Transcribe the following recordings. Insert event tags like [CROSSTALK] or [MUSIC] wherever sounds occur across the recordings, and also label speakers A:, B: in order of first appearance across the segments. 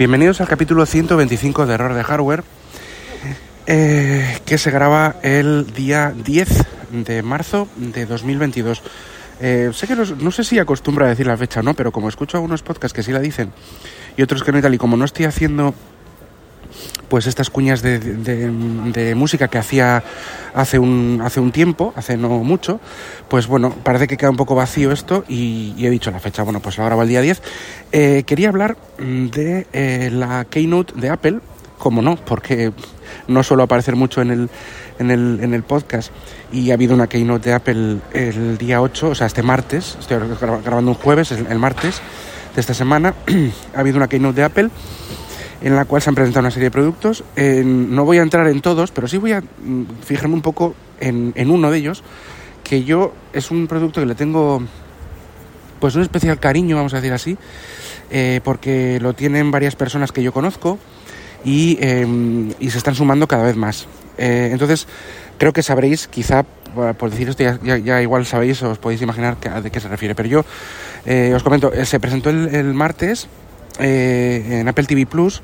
A: Bienvenidos al capítulo 125 de Error de Hardware, eh, que se graba el día 10 de marzo de 2022. Eh, sé que no, sé si acostumbro a decir la fecha o no, pero como escucho algunos podcasts que sí la dicen y otros que no y tal, y como no estoy haciendo pues estas cuñas de, música que hacía hace un, hace un tiempo, hace no mucho, pues bueno, parece que queda un poco vacío esto y, y he dicho la fecha, bueno, pues lo grabo el día 10. Eh, quería hablar de eh, la Keynote de Apple, como no, porque no suelo aparecer mucho en el, en el, en el podcast. Y ha habido una Keynote de Apple el día 8, o sea, este martes, estoy gra- grabando un jueves, el martes de esta semana, [CLEARS THROAT] ha habido una Keynote de Apple en la cual se han presentado una serie de productos. No voy a entrar en todos, pero sí voy a mm, fijarme un poco en, uno de ellos, que yo es un producto que le tengo pues un especial cariño, vamos a decir así, eh, porque lo tienen varias personas que yo conozco y, eh, y se están sumando cada vez más. Eh, entonces, creo que sabréis, quizá por decir esto ya, ya- igual sabéis, os podéis imaginar que- de qué se refiere, pero yo eh, os comento, se presentó el martes eh, en Apple TV Plus.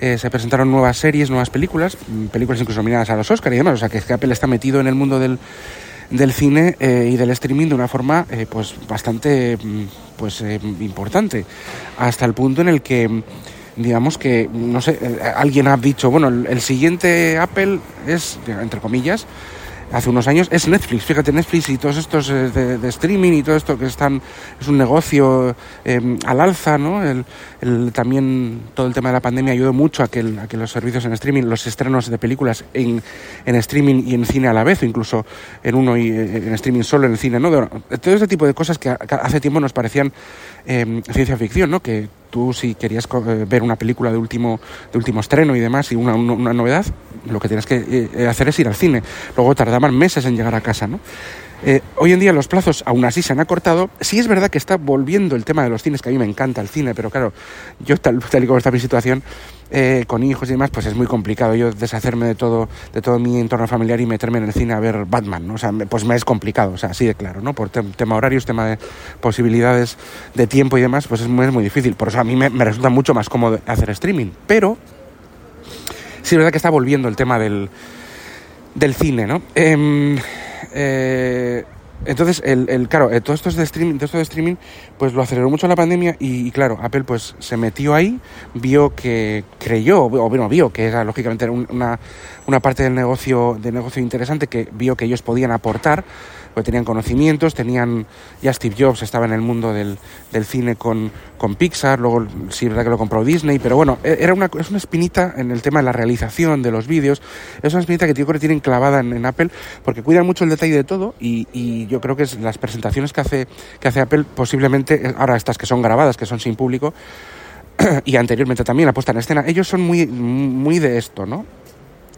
A: eh, se presentaron nuevas series, nuevas películas, mm, películas incluso nominadas a los Oscar y demás. O sea que, es que Apple está metido en el mundo del, del cine eh, y del streaming de una forma eh, pues bastante mm, pues eh, importante hasta el punto en el que mm, digamos que no sé eh, alguien ha dicho bueno el, el siguiente Apple es entre comillas hace unos años es Netflix. Fíjate Netflix y todos estos eh, de, streaming y todo esto que están es un negocio eh, al alza no el, también todo el tema de la pandemia ayudó mucho a que, a que los servicios en streaming los estrenos de películas en, en streaming y en cine a la vez o incluso en uno y eh, en streaming solo en el cine no todo ese tipo de cosas que hace tiempo nos parecían eh, ciencia ficción no que tú si querías eh, ver una película de último de último estreno y demás y una, una- una novedad lo que tienes que eh, hacer es ir al cine luego tardaban meses en llegar a casa no Eh, hoy en día los plazos aún así se han acortado. Sí es verdad que está volviendo el tema de los cines, que a mí me encanta el cine, pero claro, yo tal, tal y como está mi situación, eh, con hijos y demás, pues es muy complicado yo deshacerme de todo, de todo mi entorno familiar y meterme en el cine a ver Batman, ¿no? O sea, pues me es complicado, o sea, así de claro, ¿no? Por tem- tema horarios, tema de posibilidades de tiempo y demás, pues es muy, es muy difícil. Por eso a mí me, me resulta mucho más cómodo hacer streaming. Pero sí es verdad que está volviendo el tema del, del cine, ¿no? Em, eh, entonces, el, el- claro, eh, todo esto es de streaming, todo esto de streaming, pues lo aceleró mucho la pandemia y, claro, Apple pues se metió ahí, vio que creyó, o bueno, vio que era lógicamente un- una, una parte del negocio, de negocio interesante que vio que ellos podían aportar, porque tenían conocimientos, tenían, ya Steve Jobs estaba en el mundo del, del cine con, con Pixar, luego sí verdad que lo compró Disney, pero bueno, e- era una, es una espinita en el tema de la realización de los vídeos, es una espinita que yo creo que tienen clavada en, en Apple, porque cuidan mucho el detalle de todo y, y yo creo que es las presentaciones que hace, que hace Apple posiblemente, eh, ahora estas que son grabadas, que son sin público, [CLEARS THROAT] y anteriormente también la puesta en escena, ellos son muy, muy de esto, ¿no?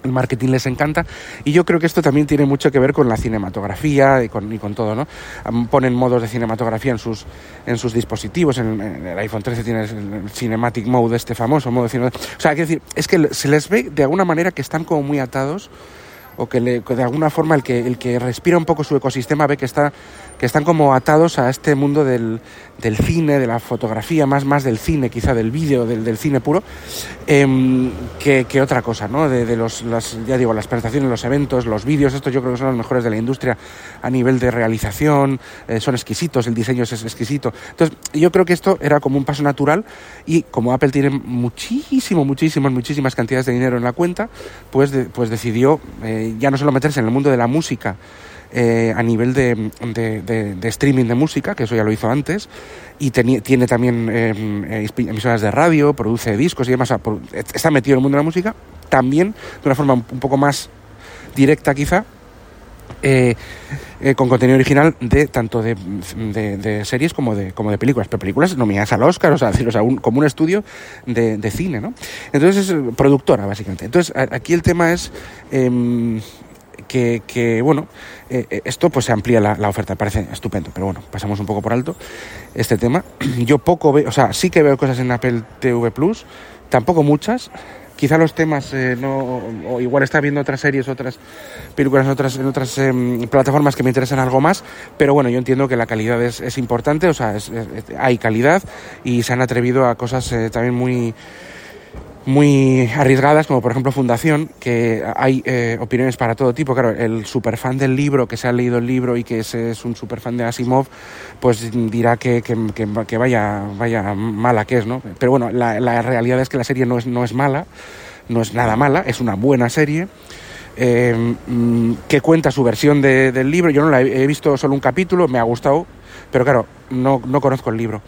A: El marketing les encanta y yo creo que esto también tiene mucho que ver con la cinematografía y con, y con todo, ¿no? Ponen modos de cinematografía en sus, en sus dispositivos, en, el iPhone 13 tiene el Cinematic Mode, este famoso modo de O sea, quiero decir, es que se les ve de alguna manera que están como muy atados o que, le- que de alguna forma el que, el que respira un poco su ecosistema ve que, está, que están como atados a este mundo del, del cine, de la fotografía, más, más del cine, quizá del vídeo, del, del cine puro, em, que, que otra cosa, ¿no? De, de los, las, ya digo, las presentaciones, los eventos, los vídeos, estos yo creo que son los mejores de la industria a nivel de realización, eh, son exquisitos, el diseño es exquisito. Entonces, yo creo que esto era como un paso natural y como Apple tiene muchísimo, muchísimas, muchísimas cantidades de dinero en la cuenta, pues, de- pues decidió eh, ya no solo meterse en el mundo de la música, eh, a nivel de, de- streaming de música, que eso ya lo hizo antes, y tiene también eh, eh, emisoras de radio, produce discos y demás, por- está metido en el mundo de la música, también de una forma un poco más directa quizá, Eh, eh, con contenido original de tanto de, de- series como de, como de películas, pero películas nominadas al Oscar, o sea, [LAUGHS] decir, o sea, un- como un estudio de, de cine, ¿no? Entonces es eh, productora, básicamente. Entonces, aquí el tema es em, que, que, bueno, eh, eh, esto pues se amplía la, la oferta, parece estupendo, pero bueno, pasamos un poco por alto este tema. [CLEARS THROAT] Yo poco veo, o sea, sí que veo cosas en Apple TV Plus, tampoco muchas. Quizá los temas eh, no, o igual está viendo otras series, otras películas otras, en otras em, plataformas que me interesan algo más, pero bueno, yo entiendo que la calidad es, es importante, o sea, es- es- hay calidad y se han atrevido a cosas eh, también muy, muy arriesgadas, como por ejemplo Fundación, que hay eh, opiniones para todo tipo. Claro, el superfan del libro, que se ha leído el libro y que es, es un superfan de Asimov, pues dirá que, que, que- que vaya, vaya mala que es, ¿no? Pero bueno, la, la realidad es que la serie no es, no es mala, no es nada mala, es una buena serie. eh, mm, que cuenta su versión de- del libro. Yo no la he, he visto solo un capítulo, me ha gustado, pero claro, no, no conozco el libro.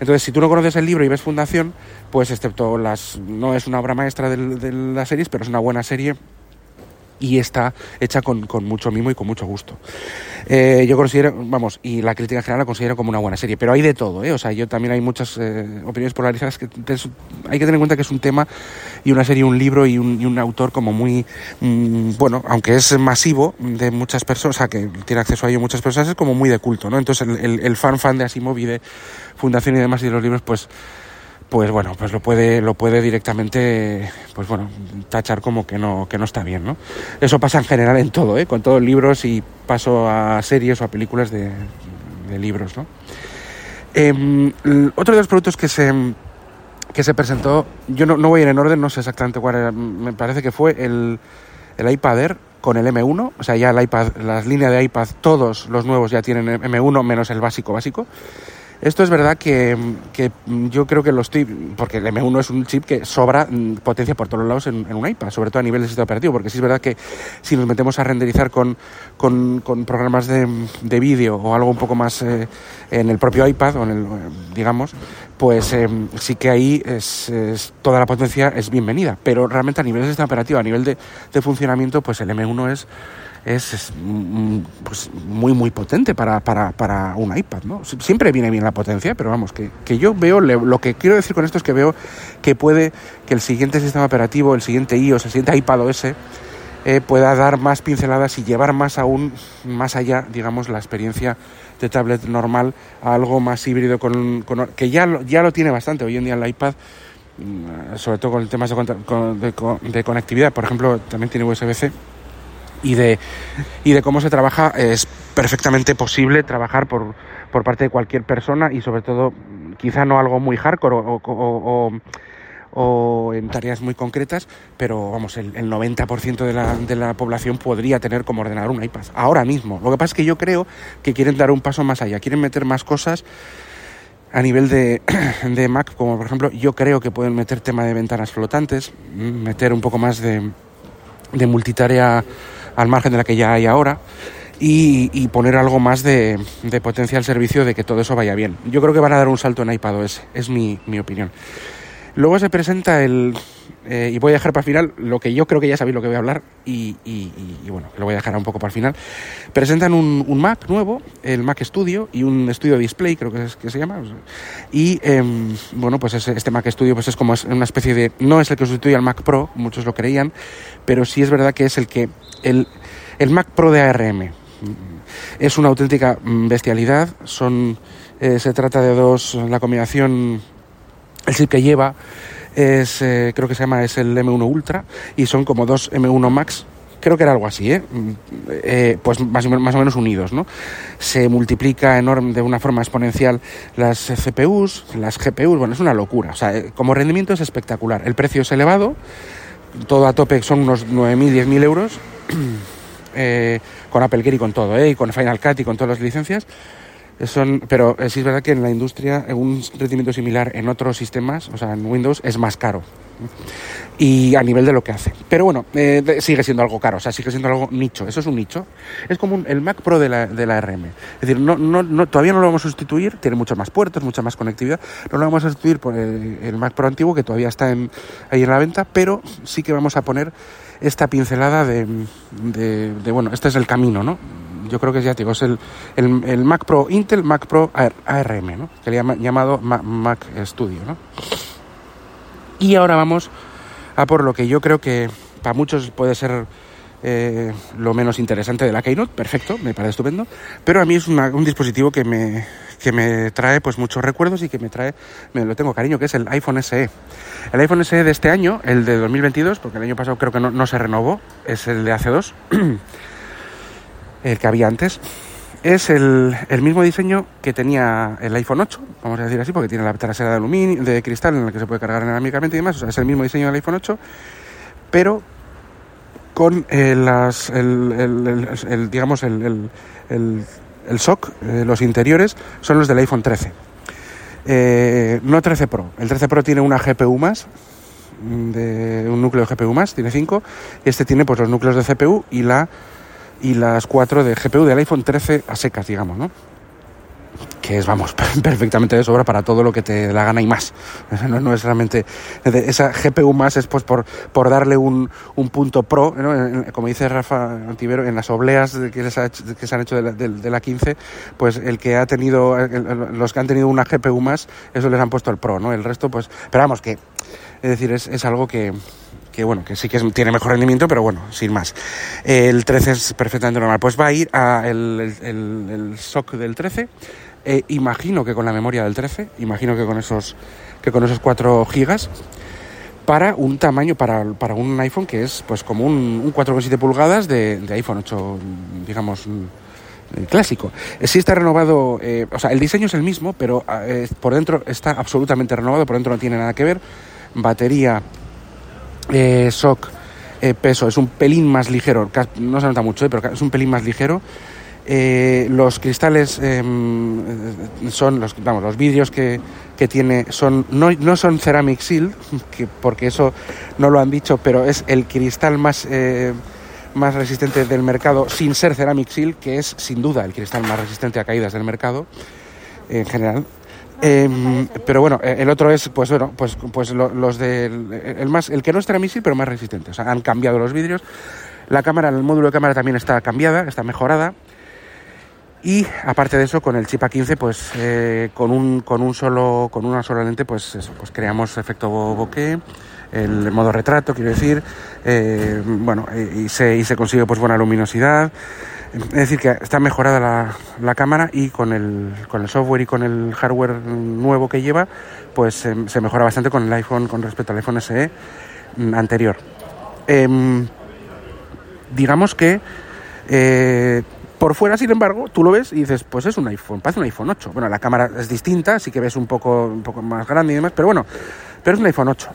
A: Entonces, si tú no conoces el libro y ves Fundación, pues excepto las... no es una obra maestra del- de, las series, pero es una buena serie y está hecha con, con mucho mimo y con mucho gusto. Eh, yo considero, vamos, y la crítica en general la considero como una buena serie, pero hay de todo, ¿eh? O sea, yo también hay muchas eh, opiniones polarizadas que hay que tener en cuenta que es un tema y una serie, un libro y un, y un autor como muy, mm, bueno, aunque es masivo de muchas personas, o sea, que tiene acceso a ello muchas personas, es como muy de culto, ¿no? Entonces el, el- el fan fan de Asimov y de Fundación y demás y de los libros, pues pues bueno, pues lo puede, lo puede directamente, pues bueno, tachar como que no, que no está bien, ¿no? Eso pasa en general en todo, ¿eh? Con todos los libros y paso a series o a películas de, de libros, ¿no? Em, otro de los productos que se, que se presentó, yo no, no voy a ir en orden, no sé exactamente cuál era, me parece que fue el, el iPad Air con el M1, o sea, ya el iPad, las líneas de iPad, todos los nuevos ya tienen M1 menos el básico básico. Esto es verdad que, que yo creo que los estoy, porque el M1 es un chip que sobra mm, potencia por todos lados en, un iPad, sobre todo a nivel de sistema operativo, porque sí es verdad que si nos metemos a renderizar con, con, con programas de, de vídeo o algo un poco más eh, en el propio iPad, o en el, eh, digamos, pues eh, sí que ahí es, es- toda la potencia es bienvenida, pero realmente a nivel de sistema operativo, a nivel de, de funcionamiento, pues el M1 es es, es, mm, pues, muy muy potente para, para, para un iPad, ¿no? Sie- Siempre viene bien la potencia, pero vamos, que, que yo veo, lo que quiero decir con esto es que veo que puede que el siguiente sistema operativo, el siguiente iOS, el siguiente iPad OS, eh, pueda dar más pinceladas y llevar más aún, más allá, digamos, la experiencia de tablet normal a algo más híbrido con, con- que ya lo, ya lo tiene bastante hoy en día el iPad mm, sobre todo con temas de, de de conectividad, por ejemplo, también tiene USB-C y de, y de cómo se trabaja, es perfectamente posible trabajar por, por parte de cualquier persona y sobre todo quizá no algo muy hardcore o, o- o- en tareas muy concretas, pero vamos, el, el 90% de la, de la población podría tener como ordenador un iPad, ahora mismo. Lo que pasa es que yo creo que quieren dar un paso más allá, quieren meter más cosas a nivel de, [CLEARS THROAT] de Mac, como por ejemplo, yo creo que pueden meter tema de ventanas flotantes, meter un poco más de, de multitarea al margen de la que ya hay ahora y, poner algo más de, de potencia al servicio de que todo eso vaya bien. Yo creo que van a dar un salto en iPadOS, es mi, mi opinión. Luego se presenta el... eh, y voy a dejar para el final lo que yo creo que ya sabéis lo que voy a hablar y, y- bueno, lo voy a dejar un poco para el final. Presentan un, Mac nuevo, el Mac Studio y un Studio Display, creo que, es, que se llama. Y em, bueno, pues ese- este Mac Studio pues es como es una especie de... No es el que sustituye al Mac Pro, muchos lo creían, pero sí es verdad que es el que... El, el Mac Pro de ARM. Es una auténtica mm, bestialidad. Son, eh, se trata de dos, la combinación, el chip que lleva es, eh, creo que se llama, es el M1 Ultra y son como dos M1 Max. Creo que era algo así, ¿eh? Mm, eh, pues más o, menos, unidos, ¿no? Se multiplica enorme, de una forma exponencial las CPUs, las GPUs, bueno, es una locura. O sea, como rendimiento es espectacular. El precio es elevado, todo a tope son unos 9.000, 10.000 euros, [CLEARS THROAT] eh, con Apple Gear y con todo, ¿eh? y con Final Cut y con todas las licencias. Son, pero sí es verdad que en la industria un rendimiento similar en otros sistemas, o sea, en Windows, es más caro y a nivel de lo que hace. Pero bueno, eh, sigue siendo algo caro, o sea, sigue siendo algo nicho. Eso es un nicho. Es como el Mac Pro de la, de la RM. Es decir, no, no, todavía no lo vamos a sustituir, tiene muchos más puertos, mucha más conectividad. No lo vamos a sustituir por el, Mac Pro antiguo, que todavía está ahí en la venta, pero sí que vamos a poner esta pincelada de, de, bueno, este es el camino, ¿no? Yo creo que ya digo, es el, el, Mac Pro Intel, Mac Pro ARM, ¿no? Que le llama, llamado Mac Studio, ¿no? Y ahora vamos a por lo que yo creo que para muchos puede ser eh, lo menos interesante de la Keynote, perfecto, me parece estupendo, pero a mí es un dispositivo que me, que me trae pues muchos recuerdos y que me trae, me lo tengo cariño, que es el iPhone SE. El iPhone SE de este año, el de 2022, porque el año pasado creo que no, no se renovó, es el de hace dos, [CLEARS THROAT] el que había antes, es el, mismo diseño que tenía el iPhone 8, vamos a decir así, porque tiene la trasera de aluminio, de cristal en la que se puede cargar inalámbricamente y demás. O sea, es el mismo diseño del iPhone 8, pero con eh, las, el, digamos, el, el, SOC, eh, los interiores, son los del iPhone 13. Eh, no 13 Pro. El 13 Pro tiene una GPU más, de un núcleo de GPU más, tiene 5, y este tiene pues los núcleos de CPU y la y las 4 de GPU del iPhone 13 a secas, digamos, ¿no? Que es, vamos, [LAUGHS] perfectamente de sobra para todo lo que te la gana y más. [LAUGHS] No, no es realmente... Esa GPU más es pues por, por darle un, un punto pro, como dice Rafa Antivero, en las obleas que, que se han hecho de la, de, la, 15, pues el que ha tenido, los que han tenido una GPU más, eso les han puesto el pro, ¿no? El resto, pues, pero vamos, que, es decir, es, es algo que, que bueno, que sí que tiene mejor rendimiento, pero bueno, sin más. El 13 es perfectamente normal. Pues va a ir a el, el, SOC del 13. Eh, imagino que con la memoria del 13, imagino que con esos, que con esos 4 gigas, para un tamaño, para, para un iPhone que es pues como un, un 4,7 pulgadas de, iPhone 8, digamos, mm, clásico. Eh, sí está renovado, eh, o sea, el diseño es el mismo, pero por dentro está absolutamente renovado, por dentro no tiene nada que ver. Batería eh, SOC eh, peso es un pelín más ligero, no se nota mucho, eh, pero es un pelín más ligero. Eh, los cristales em, son los, vamos, los vidrios que, que tiene son no, no, son ceramic seal, [LAUGHS] que, porque eso no lo han dicho, pero es el cristal más más resistente del mercado sin ser ceramic seal, que es sin duda el cristal más resistente a caídas del mercado en general. Em, pero bueno, eh, el otro es, pues bueno, pues, pues los del, el más, el que no es transmisible pero más resistente. O sea, han cambiado los vidrios. La cámara, el módulo de cámara también está cambiada, está mejorada. Y aparte de eso, con el chip A15, pues eh, con un con un solo con una sola lente, pues eso, pues creamos efecto bokeh, el modo retrato, quiero decir, eh, bueno, y se, y se consigue pues buena luminosidad. Es decir, que está mejorada la, cámara y con el, con el software y con el hardware nuevo que lleva, pues se, mejora bastante con el iPhone, con respecto al iPhone SE mm, anterior. Em, digamos que eh, por fuera, sin embargo, tú lo ves y dices, pues es un iPhone, parece un iPhone 8. Bueno, la cámara es distinta, así que ves un poco, un poco más grande y demás, pero bueno, pero es un iPhone 8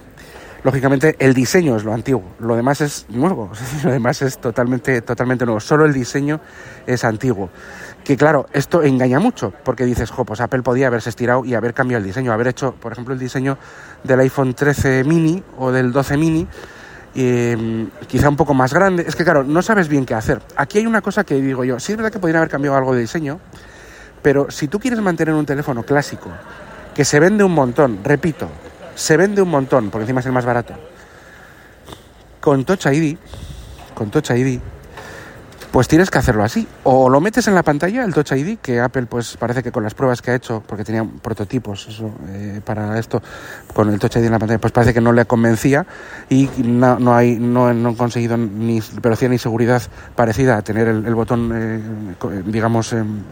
A: lógicamente el diseño es lo antiguo, lo demás es nuevo, [LAUGHS] lo demás es totalmente, totalmente nuevo, solo el diseño es antiguo. Que claro, esto engaña mucho, porque dices, jo, pues Apple podía haberse estirado y haber cambiado el diseño, haber hecho, por ejemplo, el diseño del iPhone 13 mini o del 12 mini, em, quizá un poco más grande. Es que claro, no sabes bien qué hacer. Aquí hay una cosa que digo yo, sí es verdad que podrían haber cambiado algo de diseño, pero si tú quieres mantener un teléfono clásico, que se vende un montón, repito, se vende un montón, porque encima es el más barato. Con Touch ID, con Touch ID, pues tienes que hacerlo así. O lo metes en la pantalla, el Touch ID, que Apple pues parece que con las pruebas que ha hecho, porque tenía prototipos eh, para esto, con el Touch ID en la pantalla, pues parece que no le convencía y no, no hay, no, han conseguido ni velocidad ni seguridad parecida a tener el, botón, eh, digamos, em,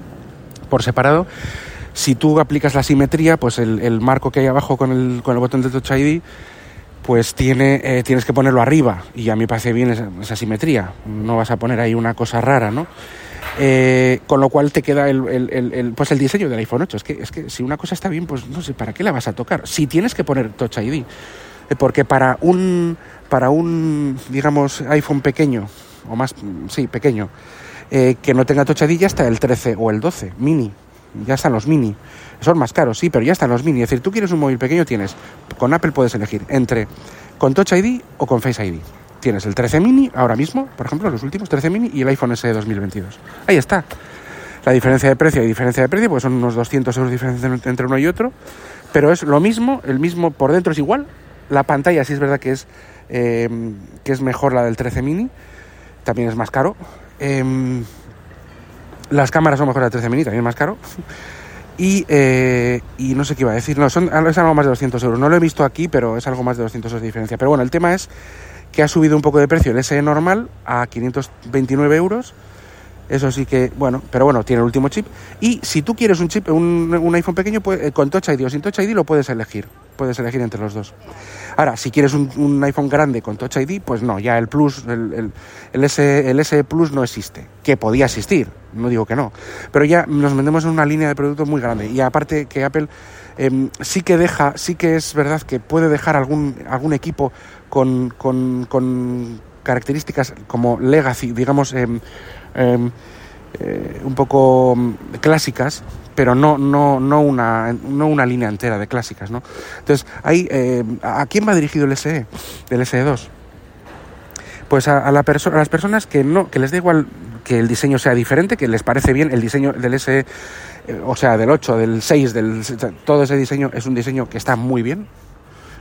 A: por separado si tú aplicas la simetría, pues el, marco que hay abajo con el, con el botón de Touch ID, pues tiene, eh, tienes que ponerlo arriba. Y a mí me parece bien esa, simetría. No vas a poner ahí una cosa rara, ¿no? Eh, con lo cual te queda el, pues el diseño del iPhone 8. Es que, es que si una cosa está bien, pues no sé, ¿para qué la vas a tocar? Si tienes que poner Touch ID. Eh, porque para un, para un, digamos, iPhone pequeño, o más, sí, pequeño, que no tenga Touch ID ya está el 13 o el 12, mini ya están los mini. Son más caros, sí, pero ya están los mini. Es decir, tú quieres un móvil pequeño, tienes. Con Apple puedes elegir entre con Touch ID o con Face ID. Tienes el 13 mini ahora mismo, por ejemplo, los últimos 13 mini y el iPhone SE 2022. Ahí está. La diferencia de precio y diferencia de precio, pues son unos 200 euros de diferencia entre uno y otro, pero es lo mismo, el mismo por dentro es igual. La pantalla sí es verdad que es, eh, que es mejor la del 13 mini, también es más caro. Em, las cámaras son mejores del 13 mini, también es más caro. Y, eh, y, no sé qué iba a decir, no, son, es algo más de 200 euros. No lo he visto aquí, pero es algo más de 200 euros de diferencia. Pero bueno, el tema es que ha subido un poco de precio el SE normal a 529 euros eso sí que, bueno, pero bueno, tiene el último chip. Y si tú quieres un chip, un, iPhone pequeño, eh, con Touch ID o sin Touch ID lo puedes elegir. Puedes elegir entre los dos. Ahora, si quieres un, iPhone grande con Touch ID, pues no, ya el Plus, el, el, S, el S Plus no existe. Que podía existir, no digo que no. Pero ya nos vendemos en una línea de productos muy grande. Y aparte que Apple em, sí que deja, sí que es verdad que puede dejar algún, algún equipo con, con, características como legacy, digamos, em, Em, eh, un poco clásicas, pero no, no, no, una, no una línea entera de clásicas. ¿no? Entonces, em, ¿a quién va dirigido el SE, el SE2? Pues a, la a las personas que, no, que les da igual que el diseño sea diferente, que les parece bien el diseño del SE, eh, o sea, del 8, del 6, del, todo ese diseño es un diseño que está muy bien.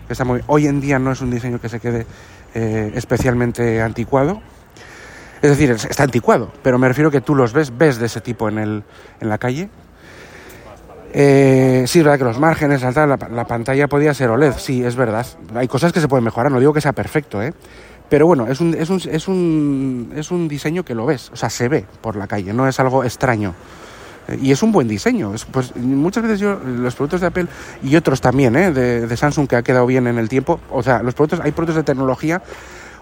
A: Que está muy, hoy en día no es un diseño que se quede eh, especialmente anticuado es decir, está anticuado, pero me refiero que tú los ves, ves de ese tipo en, el, en la calle. Eh, sí, es verdad que los márgenes, la, la, pantalla podía ser OLED, sí, es verdad. Hay cosas que se pueden mejorar, no digo que sea perfecto, ¿eh? Pero bueno, es un, es un, es un, es un diseño que lo ves, o sea, se ve por la calle, no es algo extraño. Y es un buen diseño. Pues muchas veces yo, los productos de Apple y otros también, ¿eh? de, de Samsung que ha quedado bien en el tiempo, o sea, los productos, hay productos de tecnología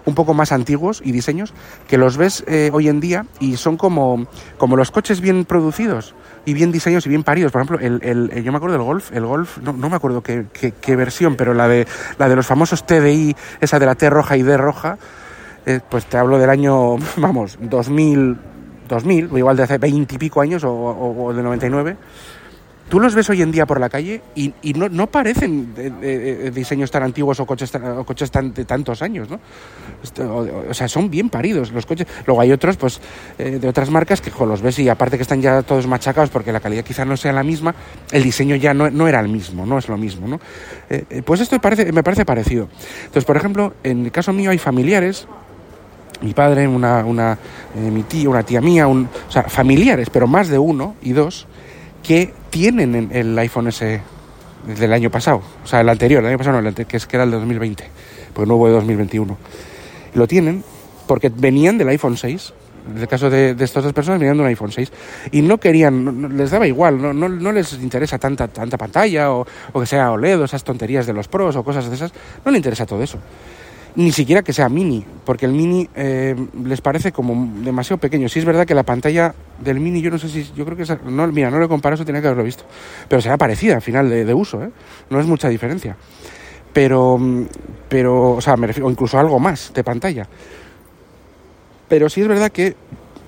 A: un poco más antiguos y diseños que los ves eh, hoy en día y son como, como los coches bien producidos y bien diseñados y bien paridos. Por ejemplo, el, el, yo me acuerdo del Golf, el Golf, no, no me acuerdo qué, qué, versión, pero la de, la de los famosos TDI, esa de la T roja y D roja, eh, pues te hablo del año, [LAUGHS] vamos, 2000, 2000, o igual de hace 20 y pico años o, o, o de 99 tú los ves hoy en día por la calle y, no, no, parecen diseños tan antiguos o coches, o coches tan, de tantos años, ¿no? O, sea, son bien paridos los coches. Luego hay otros, pues, eh, de otras marcas que los ves y aparte que están ya todos machacados porque la calidad quizá no sea la misma, el diseño ya no, era el mismo, no es lo mismo, ¿no? Eh, eh, pues esto parece, me parece parecido. Entonces, por ejemplo, en el caso mío hay familiares mi padre, una, una mi tía, una tía mía, un, o sea, familiares, pero más de uno y dos, que tienen el iPhone S del año pasado, o sea, el anterior, el año pasado no, el que, es, que era el de 2020, porque no hubo de 2021. lo tienen porque venían del iPhone 6. En el caso de, estas dos personas venían de un iPhone 6 y no querían, les daba igual, no, les interesa tanta, tanta pantalla o, o que sea OLED o esas tonterías de los pros o cosas de esas, no le interesa todo eso ni siquiera que sea mini, porque el mini eh, les parece como demasiado pequeño. Sí es verdad que la pantalla del mini, yo no sé si, yo creo que no, mira, no lo comparo, eso tenía que haberlo visto, pero será parecida al final de, uso, ¿eh? no es mucha diferencia. Pero, pero, o sea, me refiero, incluso algo más de pantalla. Pero sí es verdad que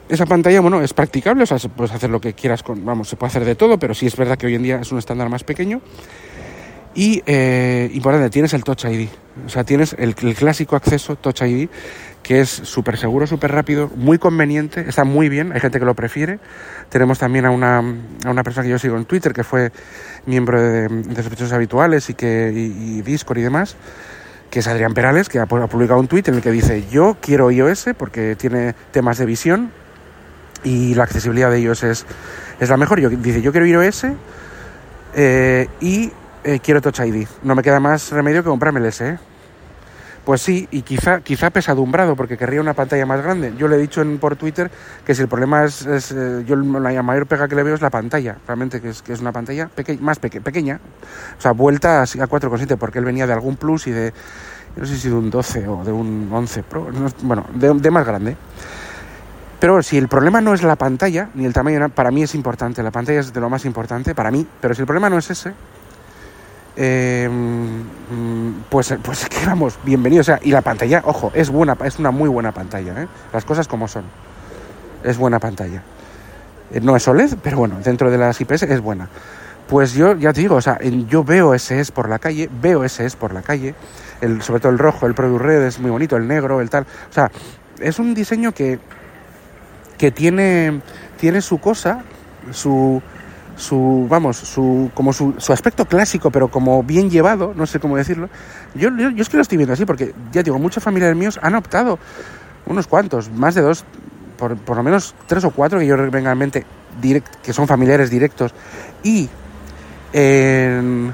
A: esa pantalla, bueno, es practicable, o sea, puedes hacer lo que quieras con, vamos, se puede hacer de todo, pero sí es verdad que hoy en día es un estándar más pequeño y, eh, importante, tienes el Touch ID. O sea, tienes el, clásico acceso Touch ID, que es súper seguro, súper rápido, muy conveniente, está muy bien, hay gente que lo prefiere. Tenemos también a una, a una persona que yo sigo en Twitter, que fue miembro de, de Sospechosos Habituales y, que, y, Discord y demás, que es Adrián Perales, que ha, publicado un tweet en el que dice, yo quiero iOS porque tiene temas de visión y la accesibilidad de iOS es, es la mejor. Yo, dice, yo quiero iOS eh, y eh, quiero Touch ID. No me queda más remedio que comprarme el S. ¿eh? Pues sí, y quizá, quizá pesadumbrado, porque querría una pantalla más grande. Yo le he dicho en, por Twitter que si el problema es, eh, yo la mayor pega que le veo es la pantalla, realmente que es, que es una pantalla más pequeña, o sea, vuelta a, a 4,7, porque él venía de algún Plus y de, no sé si de un 12 o de un 11 Pro, bueno, de, de más grande. Pero si el problema no es la pantalla, ni el tamaño, para mí es importante, la pantalla es de lo más importante, para mí, pero si el problema no es ese, eh, pues, pues que vamos, bienvenido. O sea, y la pantalla, ojo, es buena, es una muy buena pantalla, ¿eh? Las cosas como son. Es buena pantalla. Eh, no es OLED, pero bueno, dentro de las IPS es buena. Pues yo ya te digo, o sea, yo veo SS por la calle, veo SS por la calle, sobre todo el rojo, el Product Red es muy bonito, el negro, el tal. O sea, es un diseño que, que tiene, tiene su cosa, su, su vamos, su, como su, su, aspecto clásico, pero como bien llevado, no sé cómo decirlo. Yo, yo, es que lo estoy viendo así, porque ya digo, muchos familiares míos han optado, unos cuantos, más de dos, por, por lo menos tres o cuatro que yo venga en mente, direct, que son familiares directos, y en,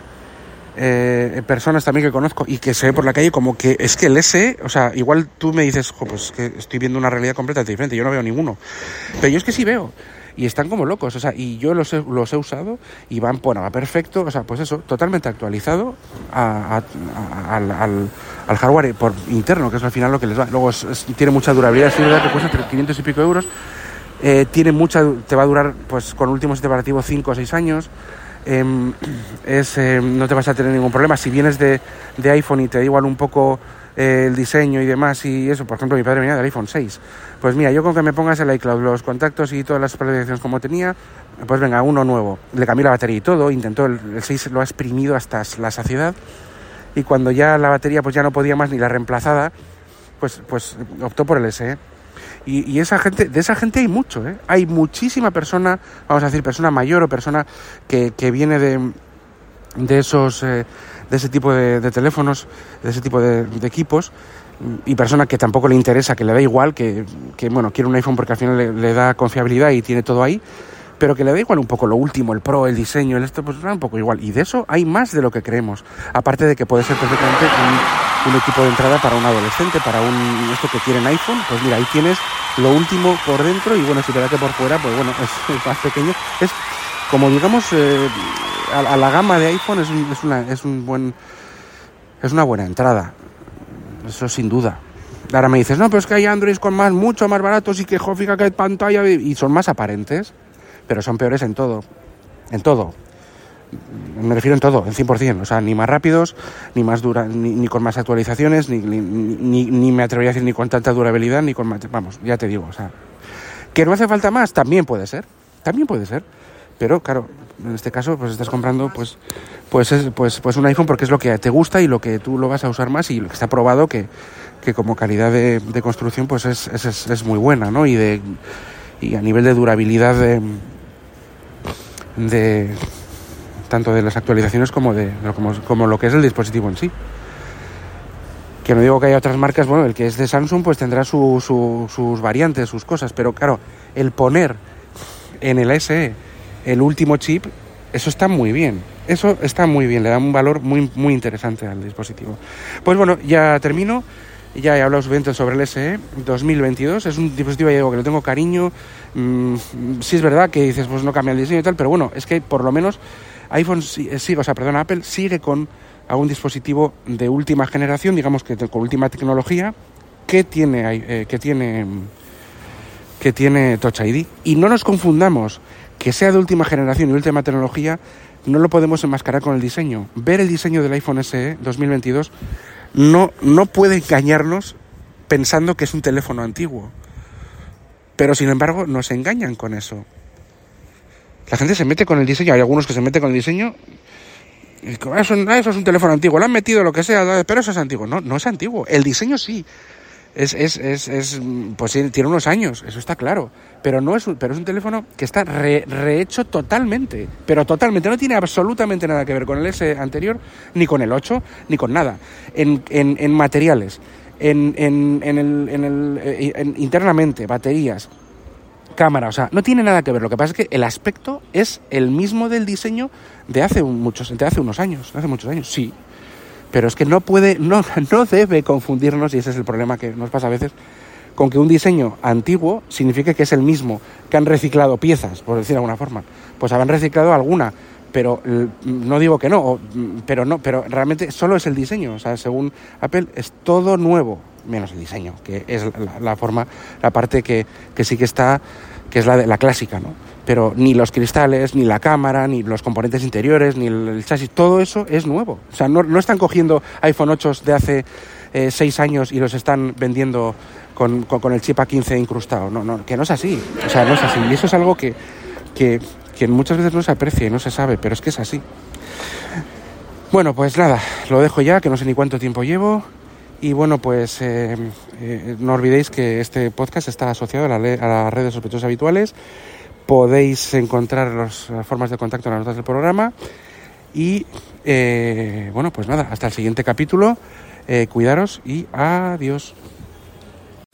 A: eh, personas también que conozco y que se ve por la calle como que es que el S, o sea, igual tú me dices, pues que estoy viendo una realidad completamente diferente, yo no veo ninguno, pero yo es que sí veo y están como locos, o sea, y yo los he, los he usado y van, bueno, va perfecto, o sea, pues eso, totalmente actualizado al, al, hardware por interno, que es al final lo que les va. Luego tiene mucha durabilidad, es verdad que cuesta 500 y pico euros, eh, tiene mucha, te va a durar, pues con último sistema operativo 5 o 6 años, eh, es, eh, no te vas a tener ningún problema. Si vienes de, de iPhone y te da igual un poco eh, el diseño y demás y eso, por ejemplo, mi padre venía del iPhone 6. Pues mira, yo con que me pongas el iCloud, los contactos y todas las predicciones como tenía, pues venga, uno nuevo. Le cambió la batería y todo, intentó, el, el 6 lo ha exprimido hasta la saciedad y cuando ya la batería pues ya no podía más ni la reemplazada, pues, pues optó por el SE. Y, y, esa gente, de esa gente hay mucho, ¿eh? Hay muchísima persona, vamos a decir, persona mayor o persona que, que viene de, de esos, eh, de ese tipo de, teléfonos, de ese tipo de, equipos, y persona que tampoco le interesa, que le da igual, que, bueno, quiere un iPhone porque al final le, da confiabilidad y tiene todo ahí, pero que le da igual un poco lo último, el Pro, el diseño, el esto, pues da un poco igual. Y de eso hay más de lo que creemos. Aparte de que puede ser perfectamente un, equipo de entrada para un adolescente, para un esto que quieren iPhone, pues mira, ahí tienes lo último por dentro y bueno, si te da que por fuera, pues bueno, es, [LAUGHS] es más pequeño. Es como digamos eh, a, la gama de iPhone es, un, es, una, es un buen es una buena entrada. Eso sin duda. Ahora me dices, no, pero es que hay Androids con más, mucho más baratos y que jofica que hay pantalla y son más aparentes pero son peores en todo. En todo. Me refiero en todo, en 100%. O sea, ni más rápidos, ni más dura, ni, ni con más actualizaciones, ni, ni, ni, ni, me atrevería a decir ni con tanta durabilidad, ni con más. Vamos, ya te digo, o sea. ¿Que no hace falta más? También puede ser. También puede ser. Pero claro, en este caso, pues estás comprando pues, pues, es, pues, pues un iPhone porque es lo que te gusta y lo que tú lo vas a usar más y lo que está probado que, que como calidad de, construcción pues es, es, es, muy buena, ¿no? Y, de, y a nivel de durabilidad de, de tanto de las actualizaciones como de como, como, lo que es el dispositivo en sí. Que no digo que haya otras marcas, bueno, el que es de Samsung pues tendrá su, su, sus variantes, sus cosas, pero claro, el poner en el SE el último chip, eso está muy bien. Eso está muy bien, le da un valor muy, muy interesante al dispositivo. Pues bueno, ya termino. Ya he hablado suficiente sobre el SE 2022. Es un dispositivo, que le tengo cariño. Mm, sí es verdad que dices, pues no cambia el diseño y tal, pero bueno, es que por lo menos iPhone sigue, o sea, perdón, Apple sigue con algún dispositivo de última generación, digamos que con última tecnología, que tiene, eh, que tiene, que tiene Touch ID. Y no nos confundamos, que sea de última generación y última tecnología, no lo podemos enmascarar con el diseño. Ver el diseño del iPhone SE 2022 no, no puede engañarnos pensando que es un teléfono antiguo. Pero sin embargo nos engañan con eso. La gente se mete con el diseño, hay algunos que se meten con el diseño. Y eso, eso es un teléfono antiguo, lo han metido lo que sea, pero eso es antiguo. No, no es antiguo. El diseño sí. Es, es, es, es pues tiene unos años, eso está claro. Pero no es un, pero es un teléfono que está re, rehecho totalmente. Pero totalmente. No tiene absolutamente nada que ver con el S anterior, ni con el 8, ni con nada. En, en, en materiales, en, en, en, el, en el en, internamente, baterías, cámara, o sea, no tiene nada que ver. Lo que pasa es que el aspecto es el mismo del diseño de hace muchos, de hace unos años, hace muchos años, sí. Pero es que no puede, no, [LAUGHS] no debe confundirnos, y ese es el problema que nos pasa a veces, con que un diseño antiguo signifique que es el mismo, que han reciclado piezas, por decir de alguna forma. Pues habrán reciclado alguna, pero no digo que no, pero no, pero realmente solo es el diseño. O sea, según Apple es todo nuevo, menos el diseño, que es la, la forma, la parte que, que, sí que está, que es la, la clásica, ¿no? Pero ni los cristales, ni la cámara, ni los componentes interiores, ni el, chasis, todo eso es nuevo. O sea, no, no están cogiendo iPhone 8 de hace eh, seis años y los están vendiendo con, con, el chip A15 incrustado. No, no, que no es así. O sea, no es así. Y eso es algo que que, que muchas veces no se aprecia y no se sabe, pero es que es así. Bueno, pues nada, lo dejo ya, que no sé ni cuánto tiempo llevo. Y bueno, pues eh, eh, no olvidéis que este podcast está asociado a, la a las redes sospechosos habituales. Podéis encontrar las formas de contacto en las notas del programa. Y eh, bueno, pues nada, hasta el siguiente capítulo. Eh, cuidaros y adiós.